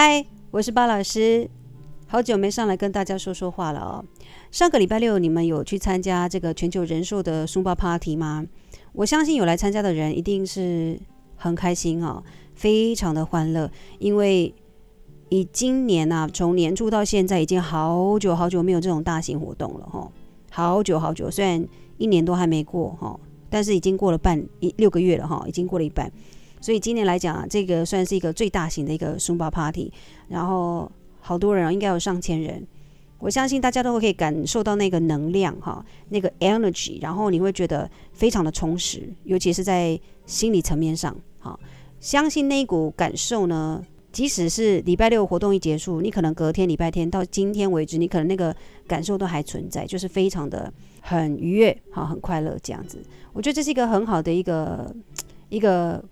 嗨，我是巴老师，好久没上来跟大家说说话了哦。上个礼拜六你们有去参加这个全球人寿的 Zumba Party 吗？我相信有来参加的人一定是很开心哦，非常的欢乐，因为以今年啊，从年初到现在已经好久好久没有这种大型活动了哈、好久好久，虽然一年都还没过哈、但是已经过了半一六个月了哈、已经过了一半。所以今年来讲，这个算是一个最大型的一个 Zumba Party，然后好多人啊，应该有上千人。我相信大家都会可以感受到那个能量哈，那个 energy，然后你会觉得非常的充实，尤其是在心理层面上。哈，相信那一股感受呢，即使是礼拜六活动一结束，你可能隔天礼拜天到今天为止，你可能那个感受都还存在，就是非常的很愉悦，哈，很快乐这样子。我觉得这是一个很好的一个一个。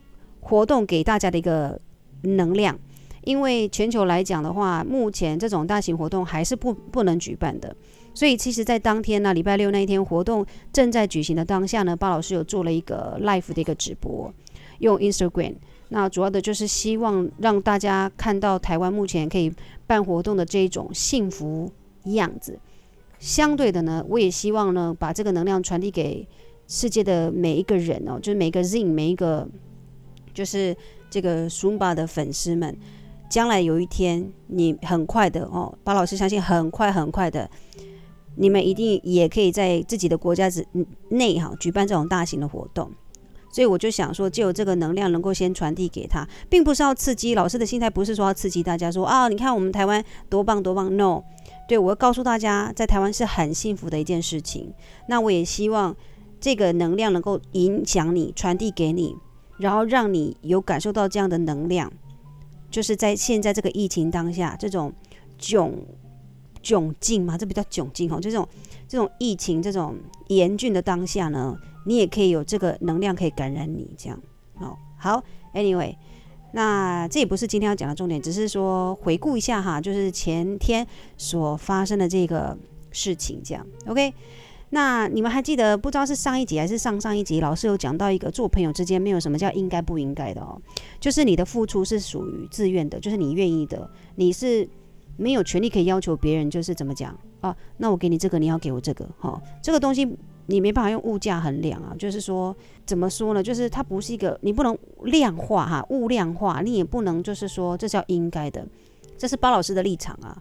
活动给大家的一个能量，因为全球来讲的话，目前这种大型活动还是不不能举办的，所以其实，在当天呢，礼拜六那一天活动正在举行的当下呢，巴老师有做了一个 live 的一个直播，用 Instagram，那主要的就是希望让大家看到台湾目前可以办活动的这一种幸福样子。相对的呢，我也希望呢，把这个能量传递给世界的每一个人哦，就是每个 Zing，每一个。就是这个 Zumba 的粉丝们，将来有一天，你很快的哦，巴老师相信很快很快的，你们一定也可以在自己的国家之内哈举办这种大型的活动。所以我就想说，就有这个能量能够先传递给他，并不是要刺激。老师的心态不是说要刺激大家说啊，你看我们台湾多棒多棒。No，对，我要告诉大家，在台湾是很幸福的一件事情。那我也希望这个能量能够影响你，传递给你。然后让你有感受到这样的能量，就是在现在这个疫情当下，这种窘窘境嘛，这比较窘境哦，这种这种疫情这种严峻的当下呢，你也可以有这个能量可以感染你，这样哦。好，Anyway，那这也不是今天要讲的重点，只是说回顾一下哈，就是前天所发生的这个事情，这样 OK。那你们还记得，不知道是上一集还是上上一集，老师有讲到一个做朋友之间没有什么叫应该不应该的哦，就是你的付出是属于自愿的，就是你愿意的，你是没有权利可以要求别人，就是怎么讲啊？那我给你这个，你要给我这个，哈、哦，这个东西你没办法用物价衡量啊，就是说怎么说呢？就是它不是一个，你不能量化哈，物量化，你也不能就是说这叫应该的，这是包老师的立场啊。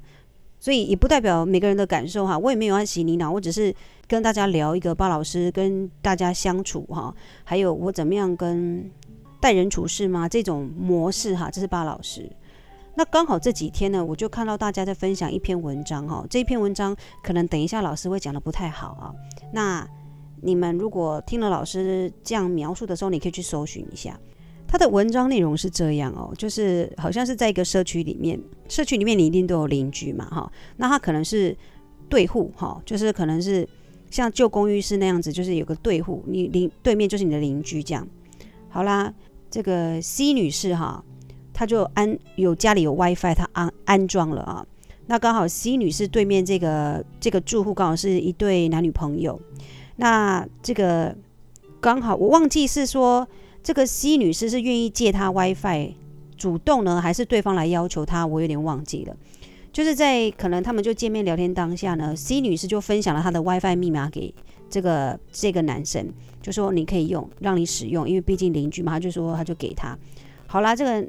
所以也不代表每个人的感受哈，我也没有要洗你脑，我只是跟大家聊一个巴老师跟大家相处哈，还有我怎么样跟待人处事嘛，这种模式哈，这是巴老师。那刚好这几天呢，我就看到大家在分享一篇文章哈，这篇文章可能等一下老师会讲的不太好啊。那你们如果听了老师这样描述的时候，你可以去搜寻一下。他的文章内容是这样哦，就是好像是在一个社区里面，社区里面你一定都有邻居嘛，哈，那他可能是对户，哈，就是可能是像旧公寓式那样子，就是有个对户，你邻对面就是你的邻居这样。好啦，这个 C 女士哈，她就安有家里有 WiFi，她安安装了啊。那刚好 C 女士对面这个这个住户刚好是一对男女朋友，那这个刚好我忘记是说。这个 C 女士是愿意借他 WiFi，主动呢，还是对方来要求他？我有点忘记了。就是在可能他们就见面聊天当下呢，C 女士就分享了她的 WiFi 密码给这个这个男生，就说你可以用，让你使用，因为毕竟邻居嘛，他就说他就给他。好啦，这个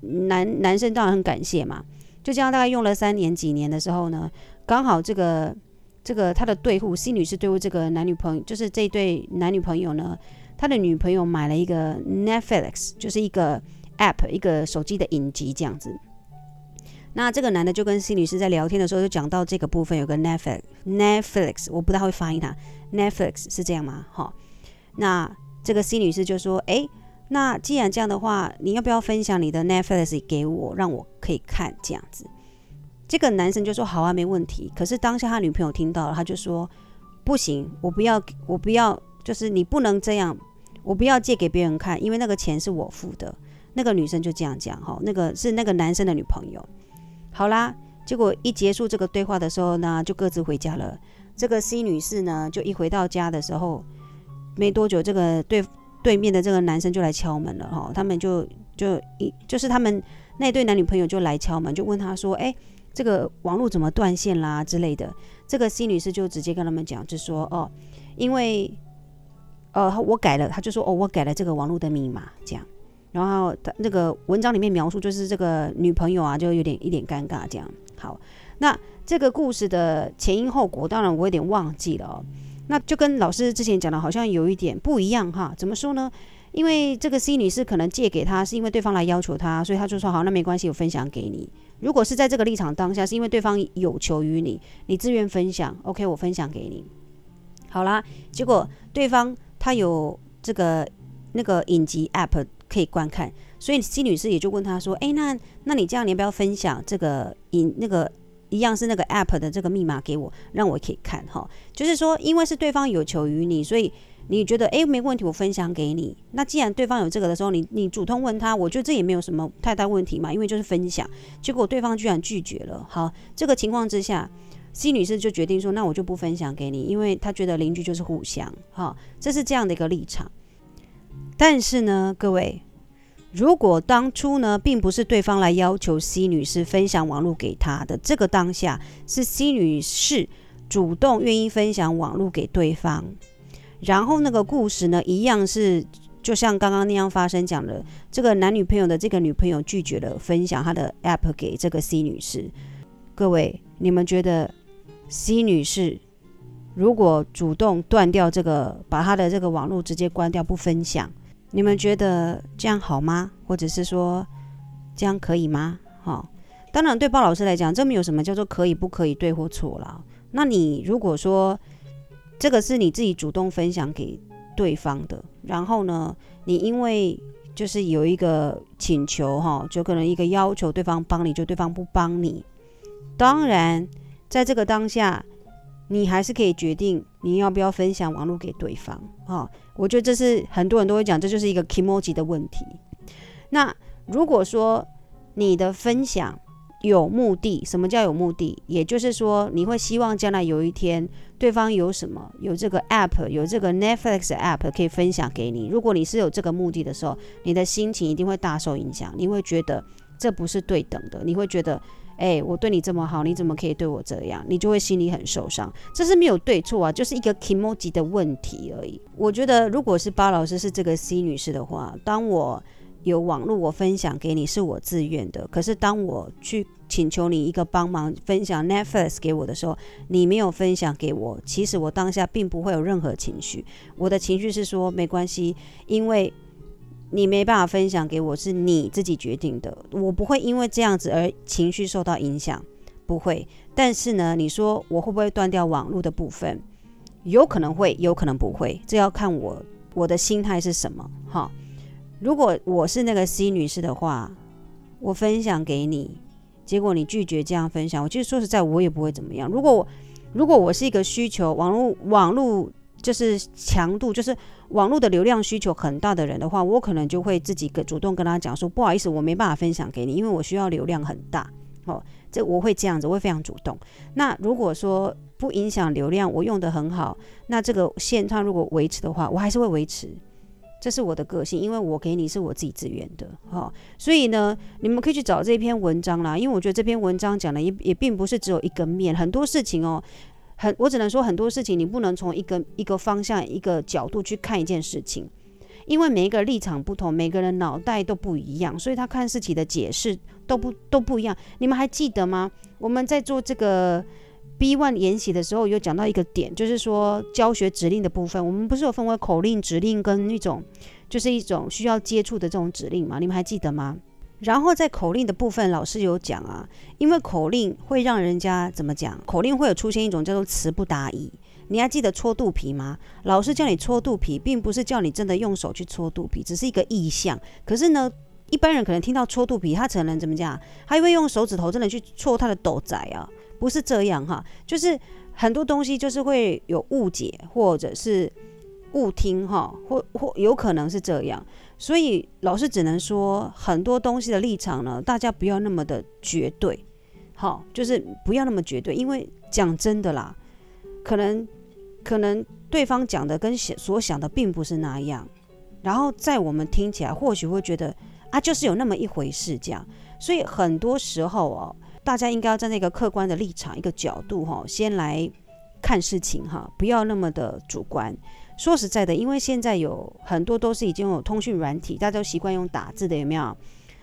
男男生当然很感谢嘛，就这样大概用了三年几年的时候呢，刚好这个这个他的对户 C 女士对户这个男女朋友，就是这对男女朋友呢。他的女朋友买了一个 Netflix，就是一个 App，一个手机的影集这样子。那这个男的就跟 C 女士在聊天的时候，就讲到这个部分有个 Netflix，Netflix，我不太会发音它，Netflix 是这样吗？哈，那这个 C 女士就说：“诶，那既然这样的话，你要不要分享你的 Netflix 给我，让我可以看这样子？”这个男生就说：“好啊，没问题。”可是当下他女朋友听到了，他就说：“不行，我不要，我不要，就是你不能这样。”我不要借给别人看，因为那个钱是我付的。那个女生就这样讲哈，那个是那个男生的女朋友。好啦，结果一结束这个对话的时候呢，就各自回家了。这个 C 女士呢，就一回到家的时候，没多久，这个对对面的这个男生就来敲门了哈。他们就就一就是他们那对男女朋友就来敲门，就问他说：“哎，这个网络怎么断线啦之类的？”这个 C 女士就直接跟他们讲，就说：“哦，因为呃我改了，他就说哦我改了这个网络的密码这样。”然后他那个文章里面描述就是这个女朋友啊就有点一点尴尬这样。好，那这个故事的前因后果，当然我有点忘记了哦。那就跟老师之前讲的，好像有一点不一样哈。怎么说呢？因为这个 C 女士可能借给他，是因为对方来要求他，所以他就说好，那没关系，我分享给你。如果是在这个立场当下，是因为对方有求于你，你自愿分享，OK，我分享给你。好啦，结果对方他有这个那个影集 App 可以观看，所以 C 女士也就问他说：“诶，那那你这样，你要不要分享这个影那个？”一样是那个 app 的这个密码给我，让我可以看哈。就是说，因为是对方有求于你，所以你觉得诶，没问题，我分享给你。那既然对方有这个的时候，你你主动问他，我觉得这也没有什么太大问题嘛，因为就是分享。结果对方居然拒绝了。好，这个情况之下，C 女士就决定说，那我就不分享给你，因为她觉得邻居就是互相。哈，这是这样的一个立场。但是呢，各位。如果当初呢，并不是对方来要求 C 女士分享网络给他的，这个当下是 C 女士主动愿意分享网络给对方，然后那个故事呢，一样是就像刚刚那样发生讲的，这个男女朋友的这个女朋友拒绝了分享她的 App 给这个 C 女士。各位，你们觉得 C 女士如果主动断掉这个，把她的这个网络直接关掉不分享？你们觉得这样好吗？或者是说这样可以吗？好，当然对包老师来讲，这没有什么叫做可以不可以对或错了。那你如果说这个是你自己主动分享给对方的，然后呢，你因为就是有一个请求哈，就可能一个要求对方帮你，就对方不帮你，当然在这个当下。你还是可以决定你要不要分享网络给对方啊、我觉得这是很多人都会讲，这就是一个 k moji 的问题。那如果说你的分享有目的，什么叫有目的？也就是说，你会希望将来有一天对方有什么，有这个 app，有这个 Netflix app 可以分享给你。如果你是有这个目的的时候，你的心情一定会大受影响，你会觉得这不是对等的，你会觉得。哎、我对你这么好，你怎么可以对我这样？你就会心里很受伤。这是没有对错啊，就是一个 kimoji 的问题而已。我觉得，如果是巴老师是这个 C 女士的话，当我有网络，我分享给你是我自愿的。可是当我去请求你一个帮忙分享 Netflix 给我的时候，你没有分享给我，其实我当下并不会有任何情绪。我的情绪是说没关系，因为。你没办法分享给我，是你自己决定的，我不会因为这样子而情绪受到影响，不会。但是呢，你说我会不会断掉网络的部分？有可能会，有可能不会，这要看我我的心态是什么。哈，如果我是那个 C 女士的话，我分享给你，结果你拒绝这样分享，我其实说实在，我也不会怎么样。如果我如果我是一个需求网络网络。就是强度，就是网络的流量需求很大的人的话，我可能就会自己跟主动跟他讲说，不好意思，我没办法分享给你，因为我需要流量很大。哦，这我会这样子，我会非常主动。那如果说不影响流量，我用得很好，那这个线它如果维持的话，我还是会维持。这是我的个性，因为我给你是我自己自愿的。哈，所以呢，你们可以去找这篇文章啦，因为我觉得这篇文章讲的也也并不是只有一个面，很多事情哦。很，我只能说很多事情你不能从一个一个方向、一个角度去看一件事情，因为每一个立场不同，每个人脑袋都不一样，所以他看事情的解释都不都不一样。你们还记得吗？我们在做这个 B one 研习的时候，有讲到一个点，就是说教学指令的部分，我们不是有分为口令、指令跟一种，就是一种需要接触的这种指令吗？你们还记得吗？然后在口令的部分，老师有讲啊，因为口令会让人家怎么讲？口令会有出现一种叫做词不达意。你还记得搓肚皮吗？老师叫你搓肚皮，并不是叫你真的用手去搓肚皮，只是一个意象。可是呢，一般人可能听到搓肚皮，他可能怎么讲？他会用手指头真的去搓他的斗仔啊？不是这样哈，就是很多东西就是会有误解，或者是误听哈，或或有可能是这样。所以老师只能说，很多东西的立场呢，大家不要那么的绝对，好，就是不要那么绝对，因为讲真的啦，可能可能对方讲的跟想所想的并不是那样，然后在我们听起来或许会觉得啊，就是有那么一回事这样，所以很多时候哦，大家应该要站在一个客观的立场、一个角度哈，先来看事情哈，不要那么的主观。说实在的，因为现在有很多都是已经有通讯软体，大家都习惯用打字的，有没有？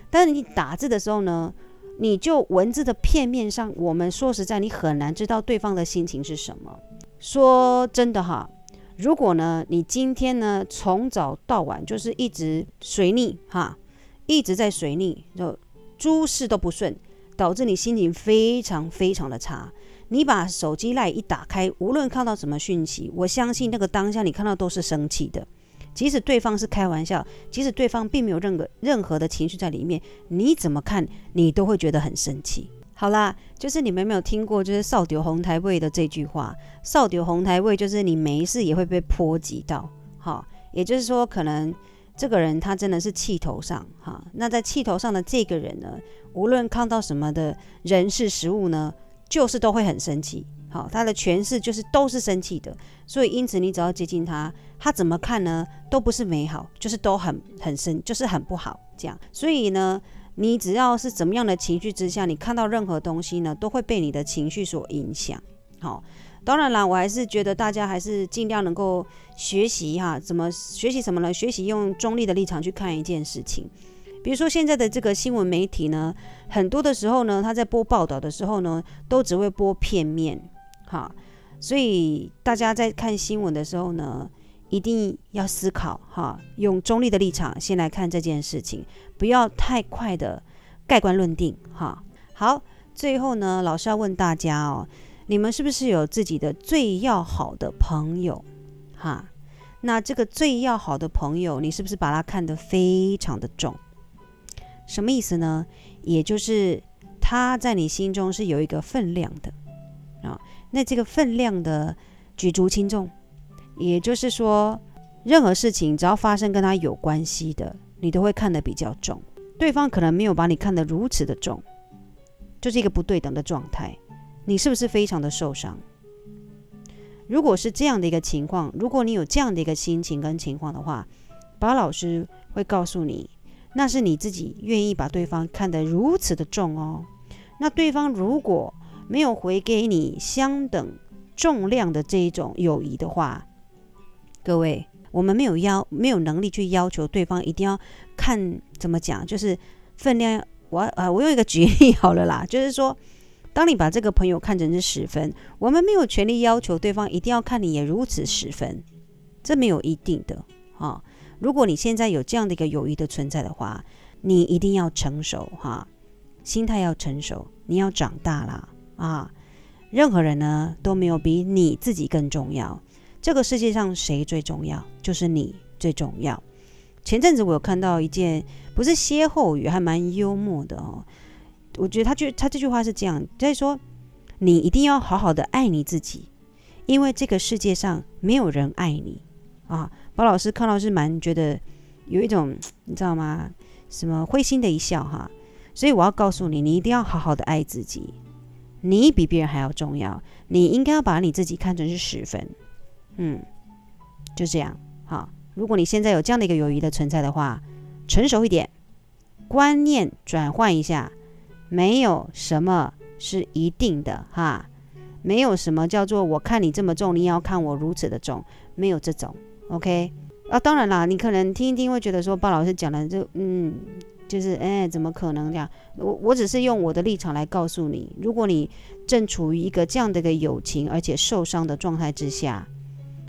但是你打字的时候呢，你就文字的片面上，我们说实在，你很难知道对方的心情是什么。说真的哈，如果呢，你今天呢从早到晚就是一直随逆哈，一直在随逆，就诸事都不顺，导致你心情非常非常的差。你把手机 LINE 一打开，无论看到什么讯息，我相信那个当下你看到都是生气的。即使对方是开玩笑，即使对方并没有任何任何的情绪在里面，你怎么看你都会觉得很生气。好啦，就是你们有没有听过，就是“扫到风台位”的这句话，“扫到风台位”就是你没事也会被波及到。好，也就是说，可能这个人他真的是气头上哈。那在气头上的这个人呢，无论看到什么的人事时物呢，就是都会很生气，好，他的诠释就是都是生气的，所以因此你只要接近他，他怎么看呢？都不是美好，就是都很很生，就是很不好这样。所以呢，你只要是怎么样的情绪之下，你看到任何东西呢，都会被你的情绪所影响。好，当然啦，我还是觉得大家还是尽量能够学习哈，怎么学习什么呢？学习用中立的立场去看一件事情。比如说现在的这个新闻媒体呢，很多的时候呢，他在播报道的时候呢，都只会播片面，哈，所以大家在看新闻的时候呢，一定要思考，哈，用中立的立场先来看这件事情，不要太快的盖棺论定，哈。好，最后呢，老师要问大家哦，你们是不是有自己的最要好的朋友，哈？那这个最要好的朋友，你是不是把他看得非常的重？什么意思呢？也就是他在你心中是有一个分量的啊。那这个分量的举足轻重，也就是说，任何事情只要发生跟他有关系的，你都会看得比较重。对方可能没有把你看得如此的重，就是一个不对等的状态。你是不是非常的受伤？如果是这样的一个情况，如果你有这样的一个心情跟情况的话，巴老师会告诉你。那是你自己愿意把对方看得如此的重哦。那对方如果没有回给你相等重量的这一种友谊的话，各位，我们没有要没有能力去要求对方一定要看怎么讲，就是分量。我啊，我用一个举例好了啦，就是说，当你把这个朋友看成是十分，我们没有权利要求对方一定要看你也如此十分，这没有一定的啊。如果你现在有这样的一个友谊的存在的话，你一定要成熟哈，心态要成熟，你要长大了啊！任何人呢都没有比你自己更重要。这个世界上谁最重要？就是你最重要。前阵子我有看到一件不是歇后语，还蛮幽默的哦。我觉得他就他这句话是这样，就是说你一定要好好的爱你自己，因为这个世界上没有人爱你啊。包老师看到是蛮觉得有一种 你知道吗？什么灰心的一笑哈，所以我要告诉你，你一定要好好的爱自己，你比别人还要重要，你应该要把你自己看成是十分，嗯，就这样。好。如果你现在有这样的一个友谊的存在的话，成熟一点，观念转换一下，没有什么是一定的哈，没有什么叫做我看你这么重，你也要看我如此的重，没有这种。OK 啊，当然啦，你可能听一听会觉得说，鲍老师讲的就嗯，就是哎，怎么可能这样？我我只是用我的立场来告诉你，如果你正处于一个这样的一个友情而且受伤的状态之下，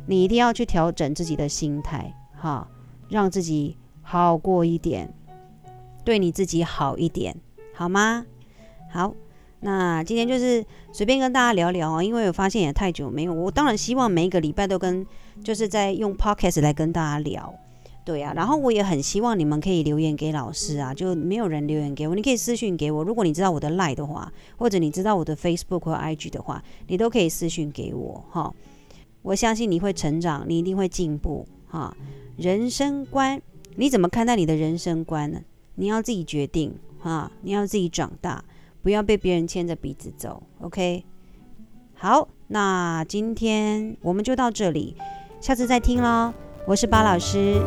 你一定要去调整自己的心态，哈，让自己好过一点，对你自己好一点，好吗？好。那今天就是随便跟大家聊聊啊，因为我发现也太久没有，我当然希望每一个礼拜都跟就是在用 podcast 来跟大家聊，对啊，然后我也很希望你们可以留言给老师啊，就没有人留言给我，你可以私讯给我，如果你知道我的 line 的话，或者你知道我的 Facebook 或 IG 的话，你都可以私讯给我哈，我相信你会成长，你一定会进步哈。人生观，你怎么看待你的人生观呢？你要自己决定哈，你要自己长大。不要被别人牵着鼻子走，OK？好，那今天我们就到这里，下次再听喽。我是巴老师。